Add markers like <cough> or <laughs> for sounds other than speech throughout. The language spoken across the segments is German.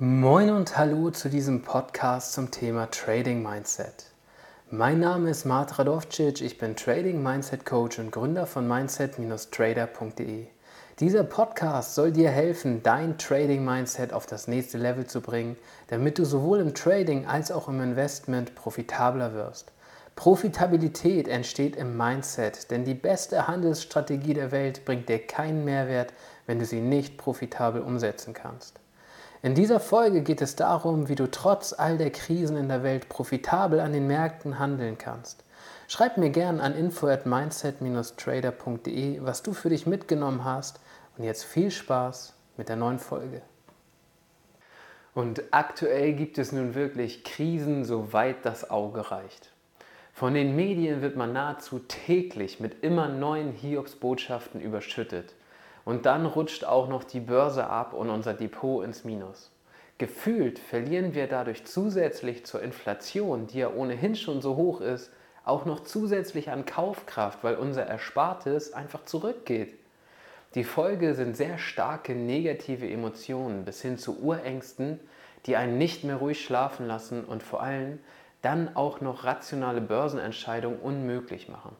Moin und hallo zu diesem Podcast zum Thema Trading Mindset. Mein Name ist Mart Radovcic, ich bin Trading Mindset Coach und Gründer von mindset-trader.de. Dieser Podcast soll dir helfen, dein Trading Mindset auf das nächste Level zu bringen, damit du sowohl im Trading als auch im Investment profitabler wirst. Profitabilität entsteht im Mindset, denn die beste Handelsstrategie der Welt bringt dir keinen Mehrwert, wenn du sie nicht profitabel umsetzen kannst. In dieser Folge geht es darum, wie du trotz all der Krisen in der Welt profitabel an den Märkten handeln kannst. Schreib mir gern an info at mindset-trader.de, was du für dich mitgenommen hast und jetzt viel Spaß mit der neuen Folge. Und aktuell gibt es nun wirklich Krisen, soweit das Auge reicht. Von den Medien wird man nahezu täglich mit immer neuen Hiobsbotschaften überschüttet. Und dann rutscht auch noch die Börse ab und unser Depot ins Minus. Gefühlt verlieren wir dadurch zusätzlich zur Inflation, die ja ohnehin schon so hoch ist, auch noch zusätzlich an Kaufkraft, weil unser Erspartes einfach zurückgeht. Die Folge sind sehr starke negative Emotionen bis hin zu Urängsten, die einen nicht mehr ruhig schlafen lassen und vor allem dann auch noch rationale Börsenentscheidungen unmöglich machen.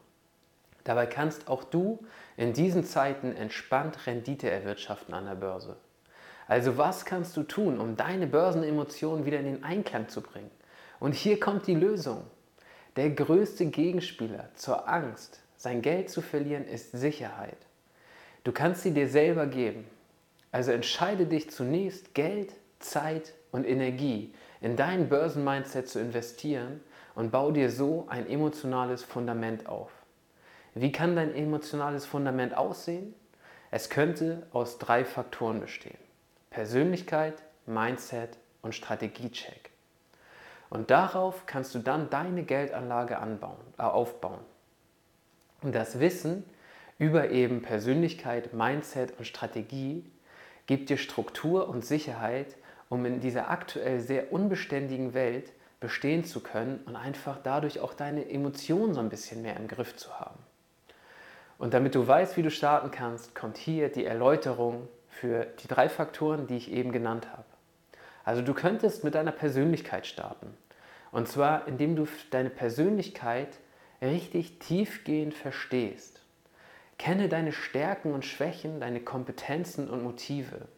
Dabei kannst auch du in diesen Zeiten entspannt Rendite erwirtschaften an der Börse. Also was kannst du tun, um deine Börsenemotionen wieder in den Einklang zu bringen? Und hier kommt die Lösung. Der größte Gegenspieler zur Angst, sein Geld zu verlieren, ist Sicherheit. Du kannst sie dir selber geben. Also entscheide dich zunächst, Geld, Zeit und Energie in dein Börsenmindset zu investieren und bau dir so ein emotionales Fundament auf. Wie kann dein emotionales Fundament aussehen? Es könnte aus drei Faktoren bestehen. Persönlichkeit, Mindset und Strategiecheck. Und darauf kannst du dann deine Geldanlage anbauen, äh, aufbauen. Und das Wissen über eben Persönlichkeit, Mindset und Strategie gibt dir Struktur und Sicherheit, um in dieser aktuell sehr unbeständigen Welt bestehen zu können und einfach dadurch auch deine Emotionen so ein bisschen mehr im Griff zu haben. Und damit du weißt, wie du starten kannst, kommt hier die Erläuterung für die drei Faktoren, die ich eben genannt habe. Also du könntest mit deiner Persönlichkeit starten. Und zwar, indem du deine Persönlichkeit richtig tiefgehend verstehst. Kenne deine Stärken und Schwächen, deine Kompetenzen und Motive.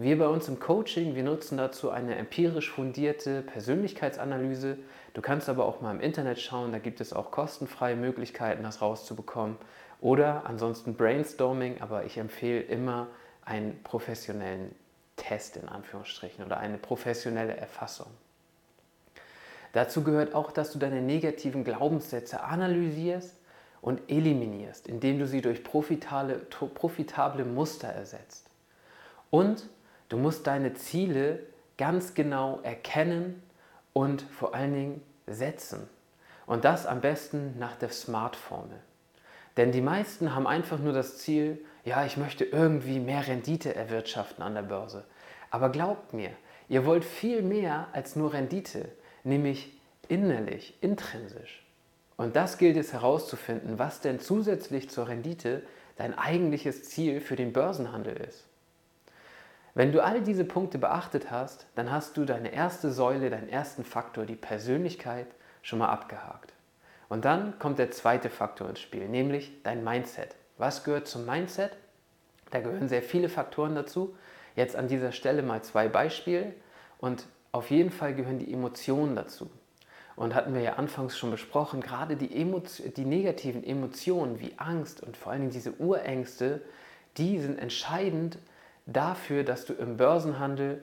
Wir bei uns im Coaching, wir nutzen dazu eine empirisch fundierte Persönlichkeitsanalyse. Du kannst aber auch mal im Internet schauen, da gibt es auch kostenfreie Möglichkeiten, das rauszubekommen. Oder ansonsten Brainstorming, aber ich empfehle immer einen professionellen Test in Anführungsstrichen oder eine professionelle Erfassung. Dazu gehört auch, dass du deine negativen Glaubenssätze analysierst und eliminierst, indem du sie durch profitable, Muster ersetzt. Und du musst deine Ziele ganz genau erkennen und vor allen Dingen setzen. Und das am besten nach der SMART-Formel. Denn die meisten haben einfach nur das Ziel, ja, ich möchte irgendwie mehr Rendite erwirtschaften an der Börse. Aber glaubt mir, ihr wollt viel mehr als nur Rendite, nämlich innerlich, intrinsisch. Und das gilt es herauszufinden, was denn zusätzlich zur Rendite dein eigentliches Ziel für den Börsenhandel ist. Wenn du all diese Punkte beachtet hast, dann hast du deine erste Säule, deinen ersten Faktor, die Persönlichkeit, schon mal abgehakt. Und dann kommt der zweite Faktor ins Spiel, nämlich dein Mindset. Was gehört zum Mindset? Da gehören sehr viele Faktoren dazu. Jetzt an dieser Stelle mal zwei Beispiele. Und auf jeden Fall gehören die Emotionen dazu. Und hatten wir ja anfangs schon besprochen, gerade die, Emotio die negativen Emotionen wie Angst und vor allen Dingen diese Urängste, die sind entscheidend dafür, dass du im Börsenhandel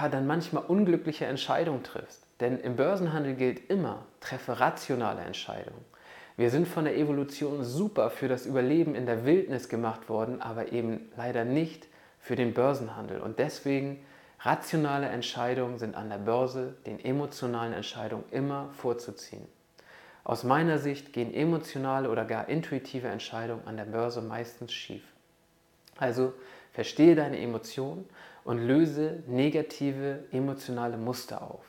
ja, dann manchmal unglückliche Entscheidungen triffst. Denn im Börsenhandel gilt immer, treffe rationale Entscheidungen. Wir sind von der Evolution super für das Überleben in der Wildnis gemacht worden, aber eben leider nicht für den Börsenhandel. Und deswegen rationale Entscheidungen sind an der Börse den emotionalen Entscheidungen immer vorzuziehen. Aus meiner Sicht gehen emotionale oder gar intuitive Entscheidungen an der Börse meistens schief. Also verstehe deine Emotionen und löse negative emotionale Muster auf.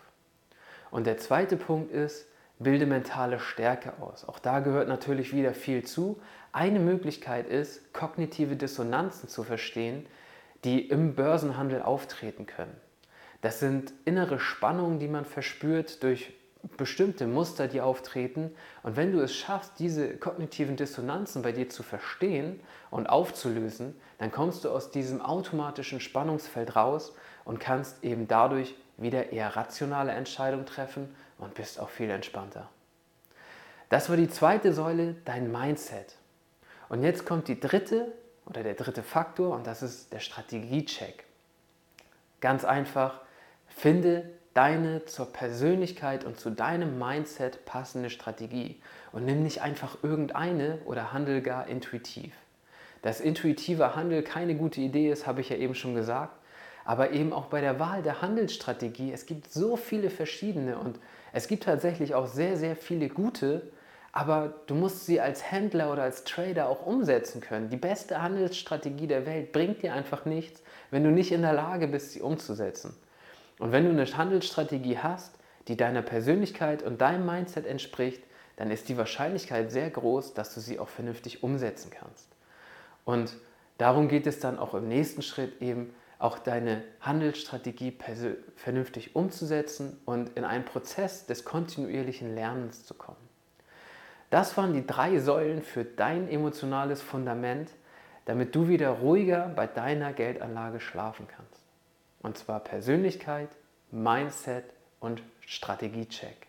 Und der zweite Punkt ist, bilde mentale Stärke aus. Auch da gehört natürlich wieder viel zu. Eine Möglichkeit ist, kognitive Dissonanzen zu verstehen, die im Börsenhandel auftreten können. Das sind innere Spannungen, die man verspürt durch bestimmte Muster, die auftreten. Und wenn du es schaffst, diese kognitiven Dissonanzen bei dir zu verstehen und aufzulösen, dann kommst du aus diesem automatischen Spannungsfeld raus und kannst eben dadurch wieder eher rationale Entscheidungen treffen und bist auch viel entspannter. Das war die zweite Säule, dein Mindset. Und jetzt kommt die dritte oder der dritte Faktor und das ist der Strategiecheck. Ganz einfach, finde deine zur Persönlichkeit und zu deinem Mindset passende Strategie und nimm nicht einfach irgendeine oder handel gar intuitiv. Dass intuitiver Handel keine gute Idee ist, habe ich ja eben schon gesagt, aber eben auch bei der Wahl der Handelsstrategie, es gibt so viele verschiedene und es gibt tatsächlich auch sehr, sehr viele gute, aber du musst sie als Händler oder als Trader auch umsetzen können. Die beste Handelsstrategie der Welt bringt dir einfach nichts, wenn du nicht in der Lage bist, sie umzusetzen. Und wenn du eine Handelsstrategie hast, die deiner Persönlichkeit und deinem Mindset entspricht, dann ist die Wahrscheinlichkeit sehr groß, dass du sie auch vernünftig umsetzen kannst. Und darum geht es dann auch im nächsten Schritt eben, auch deine Handelsstrategie vernünftig umzusetzen und in einen Prozess des kontinuierlichen Lernens zu kommen. Das waren die drei Säulen für dein emotionales Fundament, damit du wieder ruhiger bei deiner Geldanlage schlafen kannst. Und zwar Persönlichkeit, Mindset und Strategiecheck.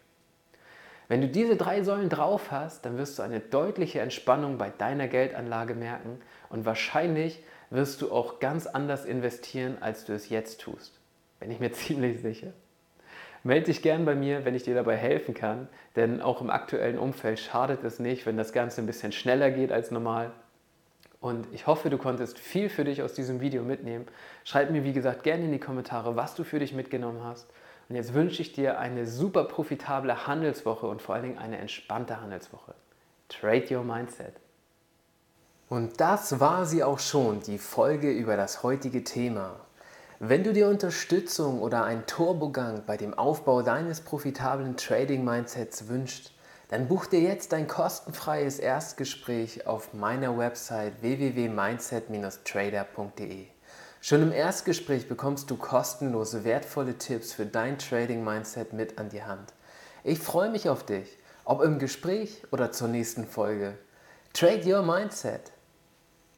Wenn du diese drei Säulen drauf hast, dann wirst du eine deutliche Entspannung bei deiner Geldanlage merken und wahrscheinlich wirst du auch ganz anders investieren, als du es jetzt tust. Bin ich mir <laughs> ziemlich sicher. Melde dich gern bei mir, wenn ich dir dabei helfen kann, denn auch im aktuellen Umfeld schadet es nicht, wenn das Ganze ein bisschen schneller geht als normal. Und ich hoffe, du konntest viel für dich aus diesem Video mitnehmen. Schreib mir, wie gesagt, gerne in die Kommentare, was du für dich mitgenommen hast. Und jetzt wünsche ich dir eine super profitable Handelswoche und vor allen Dingen eine entspannte Handelswoche. Trade Your Mindset. Und das war sie auch schon, die Folge über das heutige Thema. Wenn du dir Unterstützung oder einen Turbogang bei dem Aufbau deines profitablen Trading-Mindsets wünschst, dann buch dir jetzt ein kostenfreies Erstgespräch auf meiner Website www.mindset-trader.de. Schon im Erstgespräch bekommst du kostenlose, wertvolle Tipps für dein Trading-Mindset mit an die Hand. Ich freue mich auf dich, ob im Gespräch oder zur nächsten Folge. Trade Your Mindset.